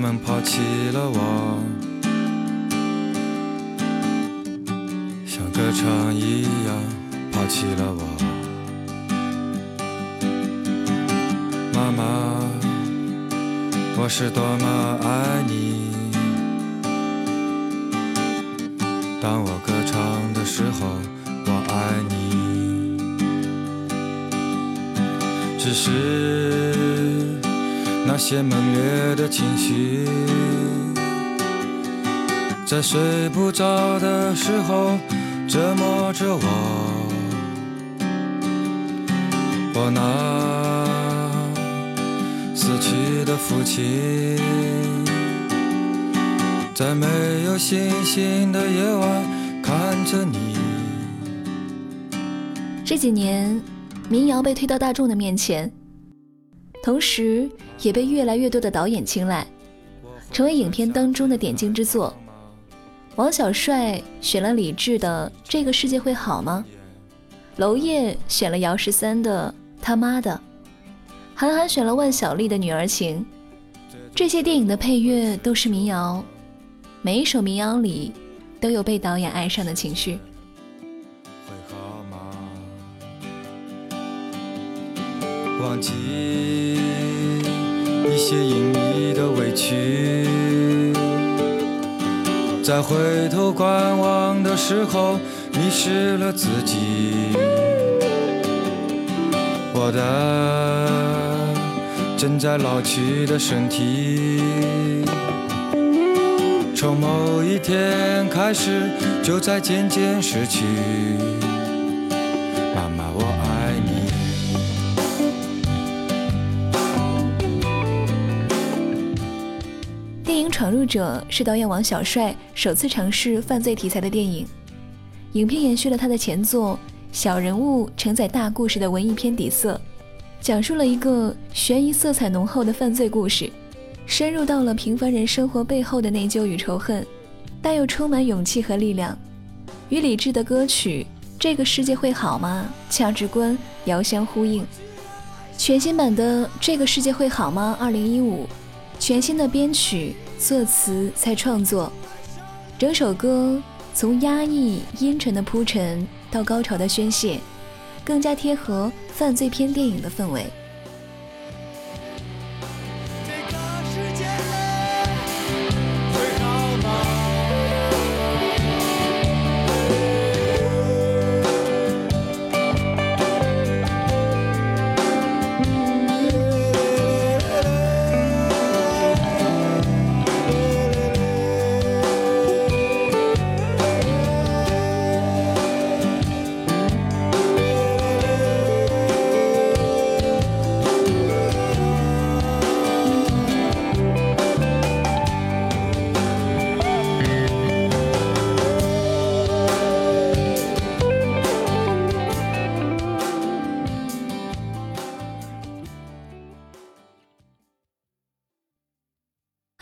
他们抛弃了我，像歌唱一样抛弃了我。妈妈，我是多么爱你。当我歌唱的时候，我爱你。只是。那些猛烈的情绪，在睡不着的时候折磨着我。我那死去的父亲，在没有星星的夜晚看着你。这几年，民谣被推到大众的面前。同时，也被越来越多的导演青睐，成为影片当中的点睛之作。王小帅选了李志的《这个世界会好吗》，娄烨选了姚十三的《他妈的》，韩寒选了万晓利的《女儿情》。这些电影的配乐都是民谣，每一首民谣里都有被导演爱上的情绪。会好吗忘记一些隐秘的委屈，在回头观望的时候迷失了自己。我的正在老去的身体，从某一天开始就在渐渐失去。者》是导演王小帅首次尝试犯罪题材的电影，影片延续了他的前作，小人物承载大故事的文艺片底色，讲述了一个悬疑色彩浓厚的犯罪故事，深入到了平凡人生活背后的内疚与仇恨，但又充满勇气和力量，与李志的歌曲《这个世界会好吗》价值观遥相呼应。全新版的《这个世界会好吗》二零一五，全新的编曲。作词在创作，整首歌从压抑阴沉的铺陈到高潮的宣泄，更加贴合犯罪片电影的氛围。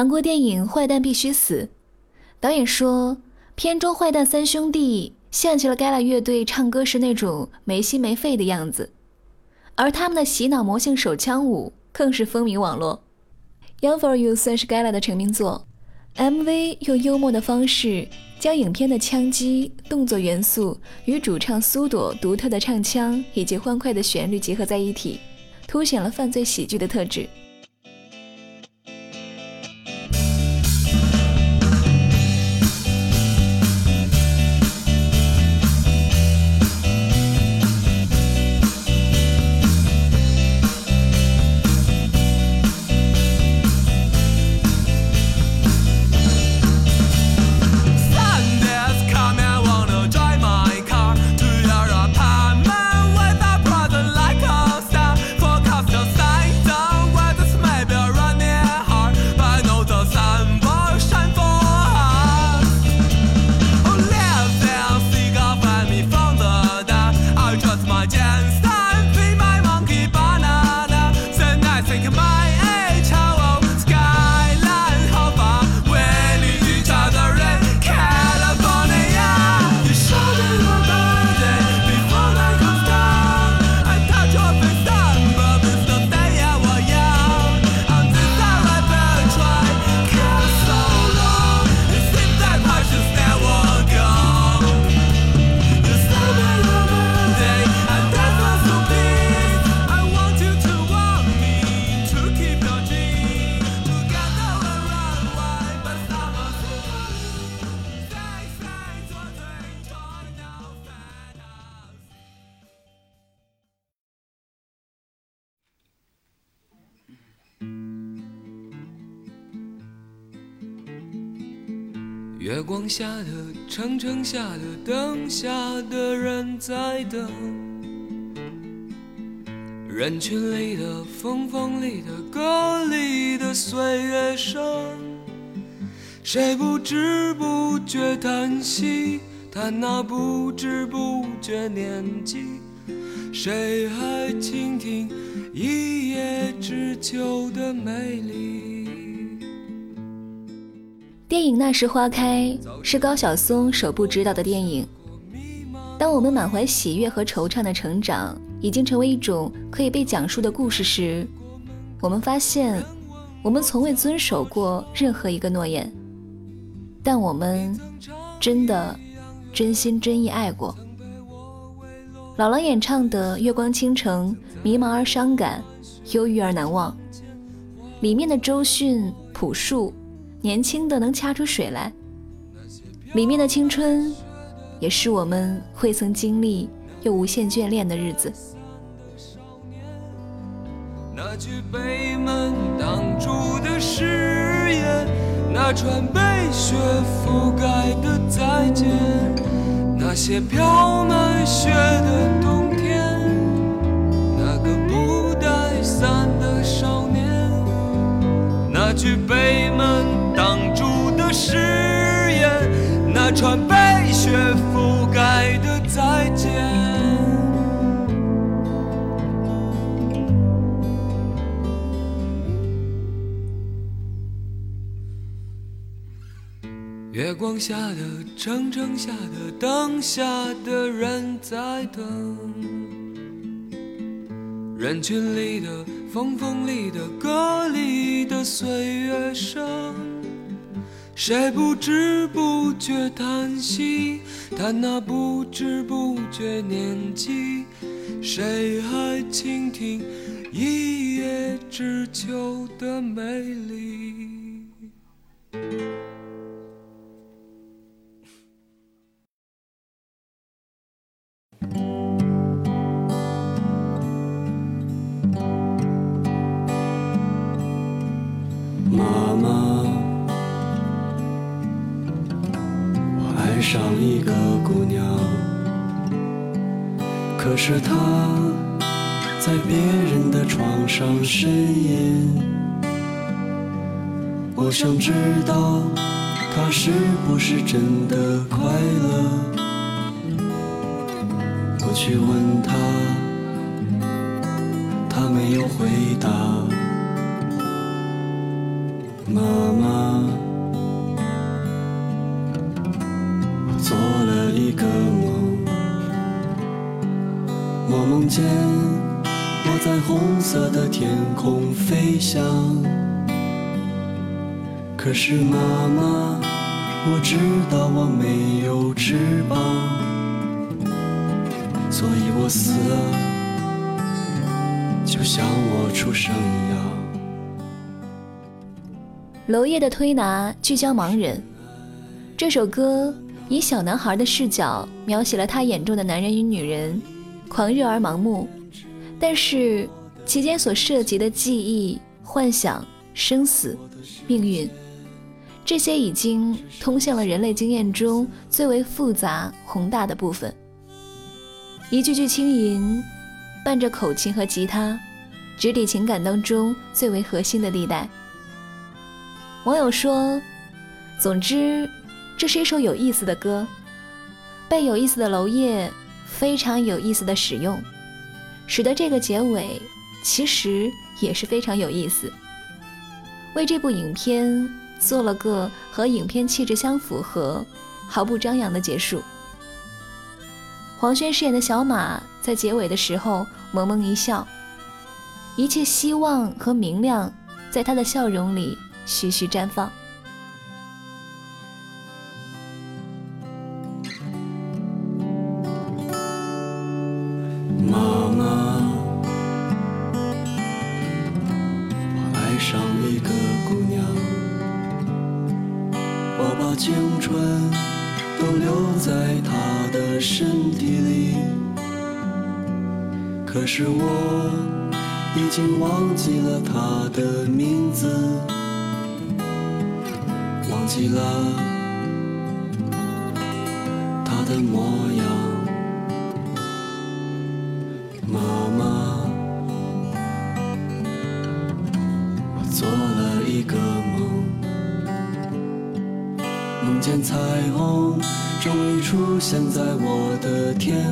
韩国电影《坏蛋必须死》，导演说，片中坏蛋三兄弟像极了 Gala 乐队唱歌时那种没心没肺的样子，而他们的洗脑魔性手枪舞更是风靡网络。《Young for You》算是 Gala 的成名作，MV 用幽默的方式将影片的枪击动作元素与主唱苏朵独特的唱腔以及欢快的旋律结合在一起，凸显了犯罪喜剧的特质。下的城城下的灯下的人在等，人群里的风风里的歌里的岁月声，谁不知不觉叹息，叹那不知不觉年纪，谁还倾听一叶知秋的美丽？电影《那时花开》是高晓松首部执导的电影。当我们满怀喜悦和惆怅的成长已经成为一种可以被讲述的故事时，我们发现，我们从未遵守过任何一个诺言，但我们真的真心真意爱过。老狼演唱的《月光倾城》，迷茫而伤感，忧郁而难忘。里面的周迅朴树。年轻的能掐出水来，里面的青春，也是我们未曾经历又无限眷恋的日子。那句被门挡住的誓言，那串被雪覆盖的再见，那些飘满雪的冬天，那个不带伞的少年，那句被门。挡住的誓言，那串被雪覆盖的再见。月光下的城城下的灯下的人在等，人群里的风风里的歌里的岁月声。谁不知不觉叹息，叹那不知不觉年纪？谁还倾听一叶知秋的美丽？是他在别人的床上呻吟，我想知道他是不是真的快乐。我去问他，他没有回答。妈妈，我做了一个梦。我梦见我在红色的天空飞翔，可是妈妈，我知道我没有翅膀，所以我死了，就像我出生一样。娄烨的推拿聚焦盲人，这首歌以小男孩的视角描写了他眼中的男人与女人。狂热而盲目，但是其间所涉及的记忆、幻想、生死、命运，这些已经通向了人类经验中最为复杂宏大的部分。一句句轻吟，伴着口琴和吉他，直抵情感当中最为核心的地带。网友说：“总之，这是一首有意思的歌，被有意思的娄烨。”非常有意思的使用，使得这个结尾其实也是非常有意思，为这部影片做了个和影片气质相符合、毫不张扬的结束。黄轩饰演的小马在结尾的时候萌萌一笑，一切希望和明亮在他的笑容里徐徐绽放。是我已经忘记了他的名字，忘记了他的模样。妈妈，我做了一个梦，梦见彩虹终于出现在我的天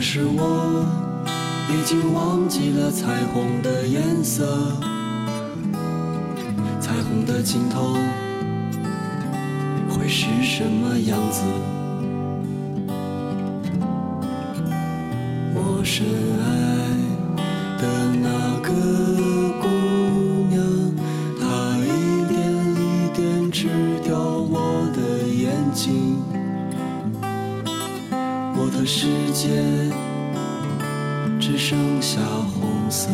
可是我已经忘记了彩虹的颜色，彩虹的尽头会是什么样子？我深爱的那个世界只剩下红色。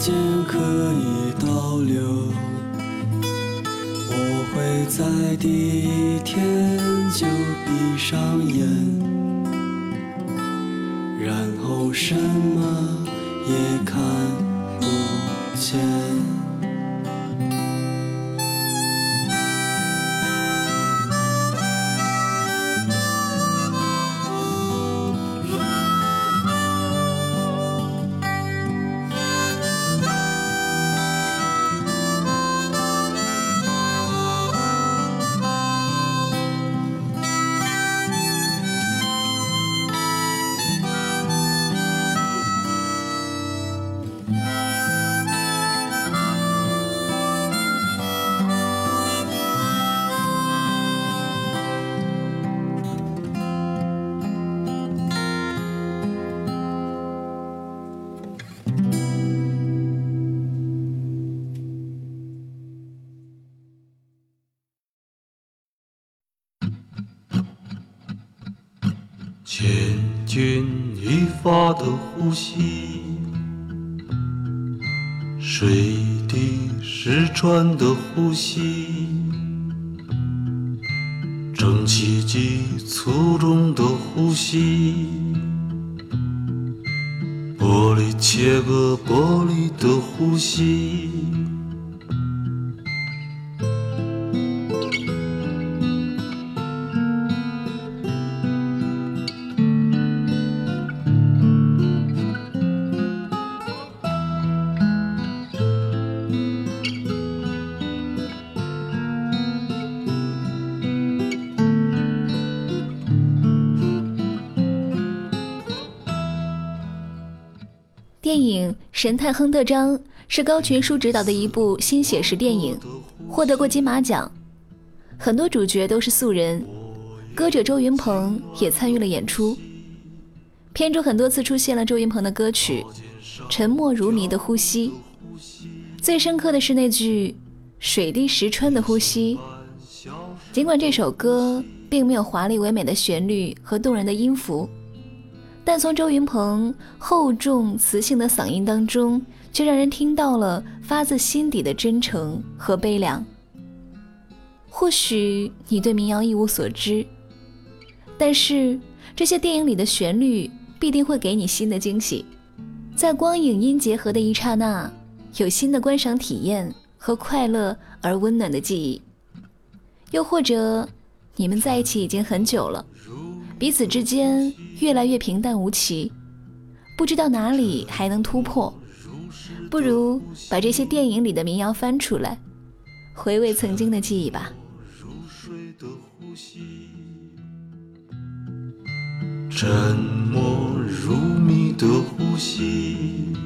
时间可以倒流，我会在第一天就闭上眼，然后什么也发的呼吸，水滴石穿的呼吸，蒸汽机粗重的呼吸，玻璃切割玻璃的呼吸。神探亨特张》是高群书执导的一部新写实电影，获得过金马奖。很多主角都是素人，歌者周云鹏也参与了演出。片中很多次出现了周云鹏的歌曲《沉默如谜的呼吸》，最深刻的是那句“水滴石穿的呼吸”。尽管这首歌并没有华丽唯美的旋律和动人的音符。但从周云鹏厚重磁性的嗓音当中，却让人听到了发自心底的真诚和悲凉。或许你对民谣一无所知，但是这些电影里的旋律必定会给你新的惊喜，在光影音结合的一刹那，有新的观赏体验和快乐而温暖的记忆。又或者，你们在一起已经很久了。彼此之间越来越平淡无奇，不知道哪里还能突破。不如把这些电影里的民谣翻出来，回味曾经的记忆吧。沉默如谜的呼吸。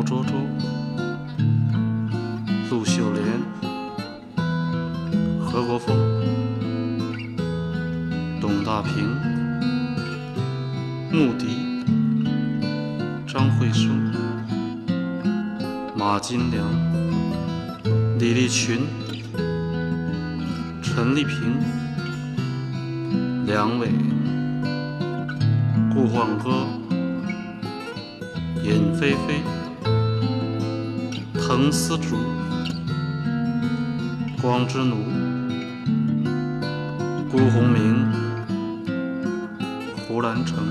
曹卓卓、陆秀莲、何国峰、董大平、穆迪、张惠生、马金良、李立群、陈丽萍、梁伟、顾焕歌、尹菲菲、滕思竹、光之奴、辜鸿铭、胡兰成、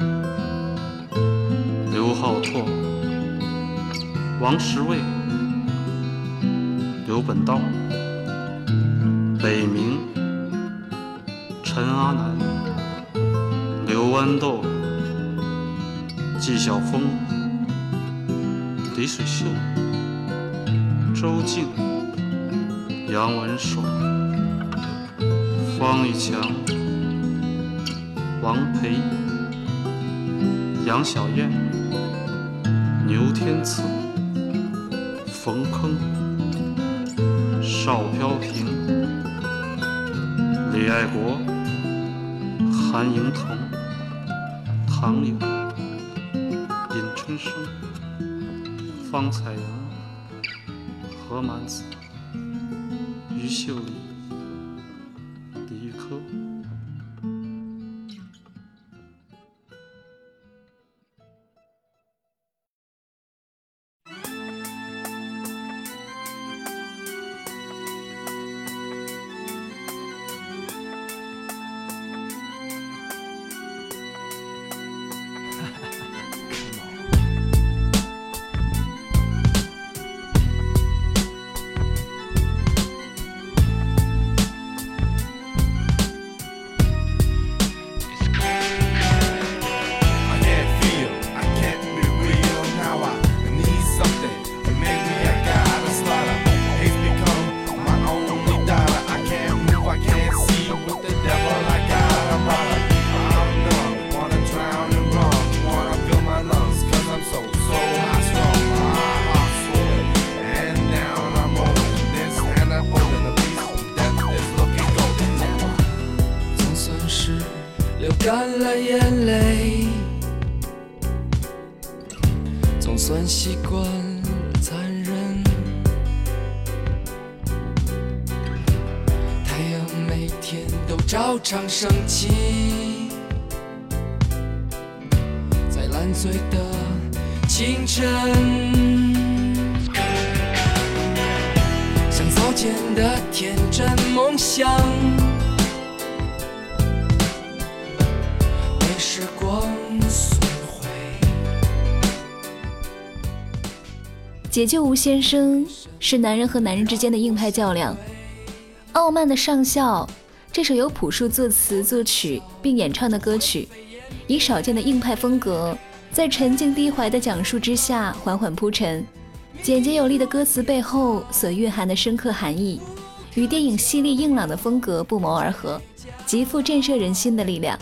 刘浩拓、王石卫、刘本道、北明、陈阿南、刘豌豆、纪晓峰、李水秀、周静、杨文爽、方玉强、王培、杨小燕、牛天赐、冯铿、邵飘萍、李爱国、韩迎彤、唐颖、尹春生、方彩阳、何满子、于秀丽、干了眼泪，总算习惯残忍。太阳每天都照常升起，在烂醉的清晨，像早前的天真梦想。解救吴先生是男人和男人之间的硬派较量。傲慢的上校，这首由朴树作词作曲并演唱的歌曲，以少见的硬派风格，在沉静低怀的讲述之下缓缓铺陈。简洁有力的歌词背后所蕴含的深刻含义，与电影犀利硬朗的风格不谋而合，极富震慑人心的力量。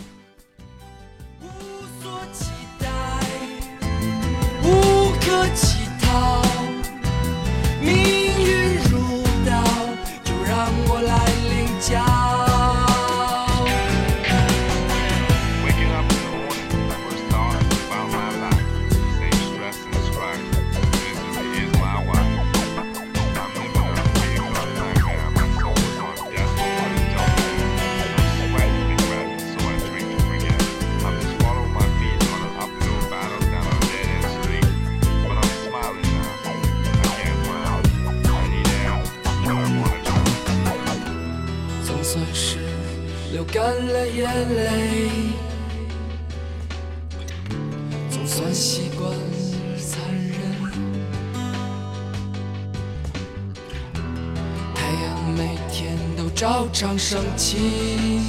干了眼泪，总算习惯残忍。太阳每天都照常升起，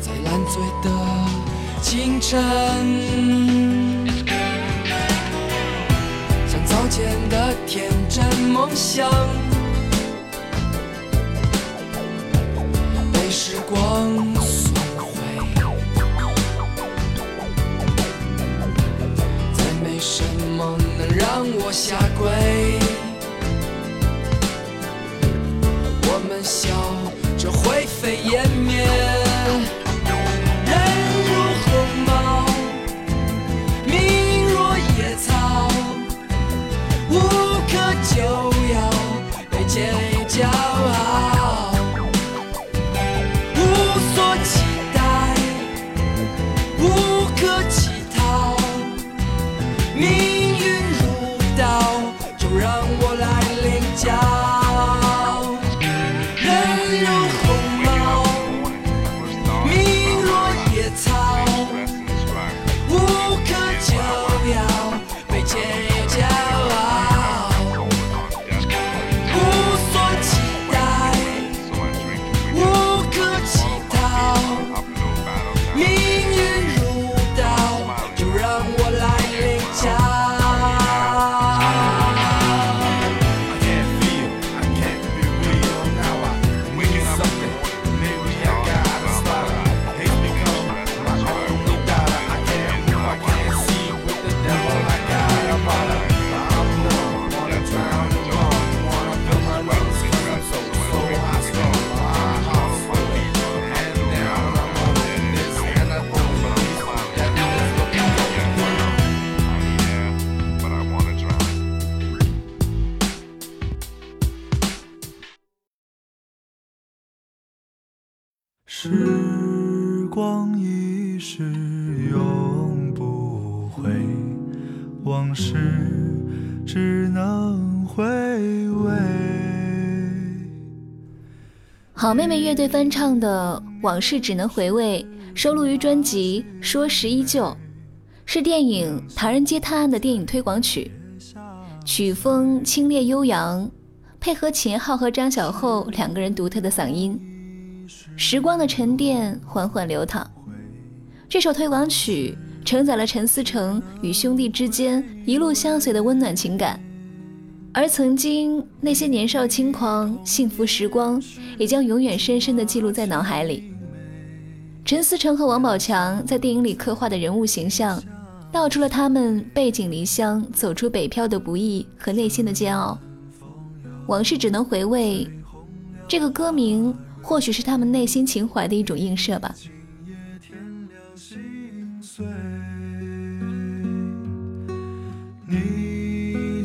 在烂醉的清晨。像早前的天真梦想，光损毁，再没什么能让我下跪。我们笑着灰飞烟往事只能回味。好妹妹乐队翻唱的《往事只能回味》收录于专辑《说时依旧》，是电影《唐人街探案》的电影推广曲，曲风清冽悠扬，配合秦昊和张小厚两个人独特的嗓音，时光的沉淀缓缓流淌。这首推广曲承载了陈思诚与兄弟之间一路相随的温暖情感。而曾经那些年少轻狂、幸福时光，也将永远深深地记录在脑海里。陈思诚和王宝强在电影里刻画的人物形象，道出了他们背井离乡、走出北漂的不易和内心的煎熬。往事只能回味，这个歌名或许是他们内心情怀的一种映射吧。添了心碎，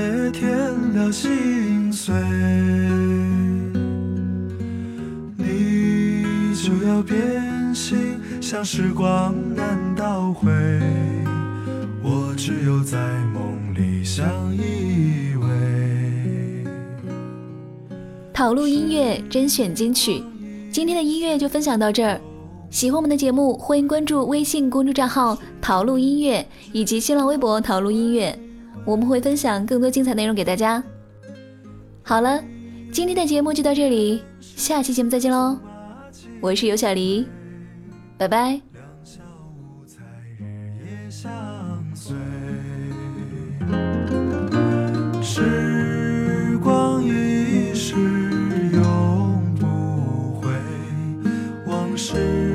今夜添了心碎，你就要变心，像时光难倒回，我只有在梦里相依偎。讨路音乐甄选金曲，今天的音乐就分享到这儿。喜欢我们的节目，欢迎关注微信公众账号“讨路音乐”以及新浪微博“讨路音乐”，我们会分享更多精彩内容给大家。好了，今天的节目就到这里，下期节目再见喽！我是尤小黎，拜拜。两小无猜，日夜相随。时光一逝永不回，往事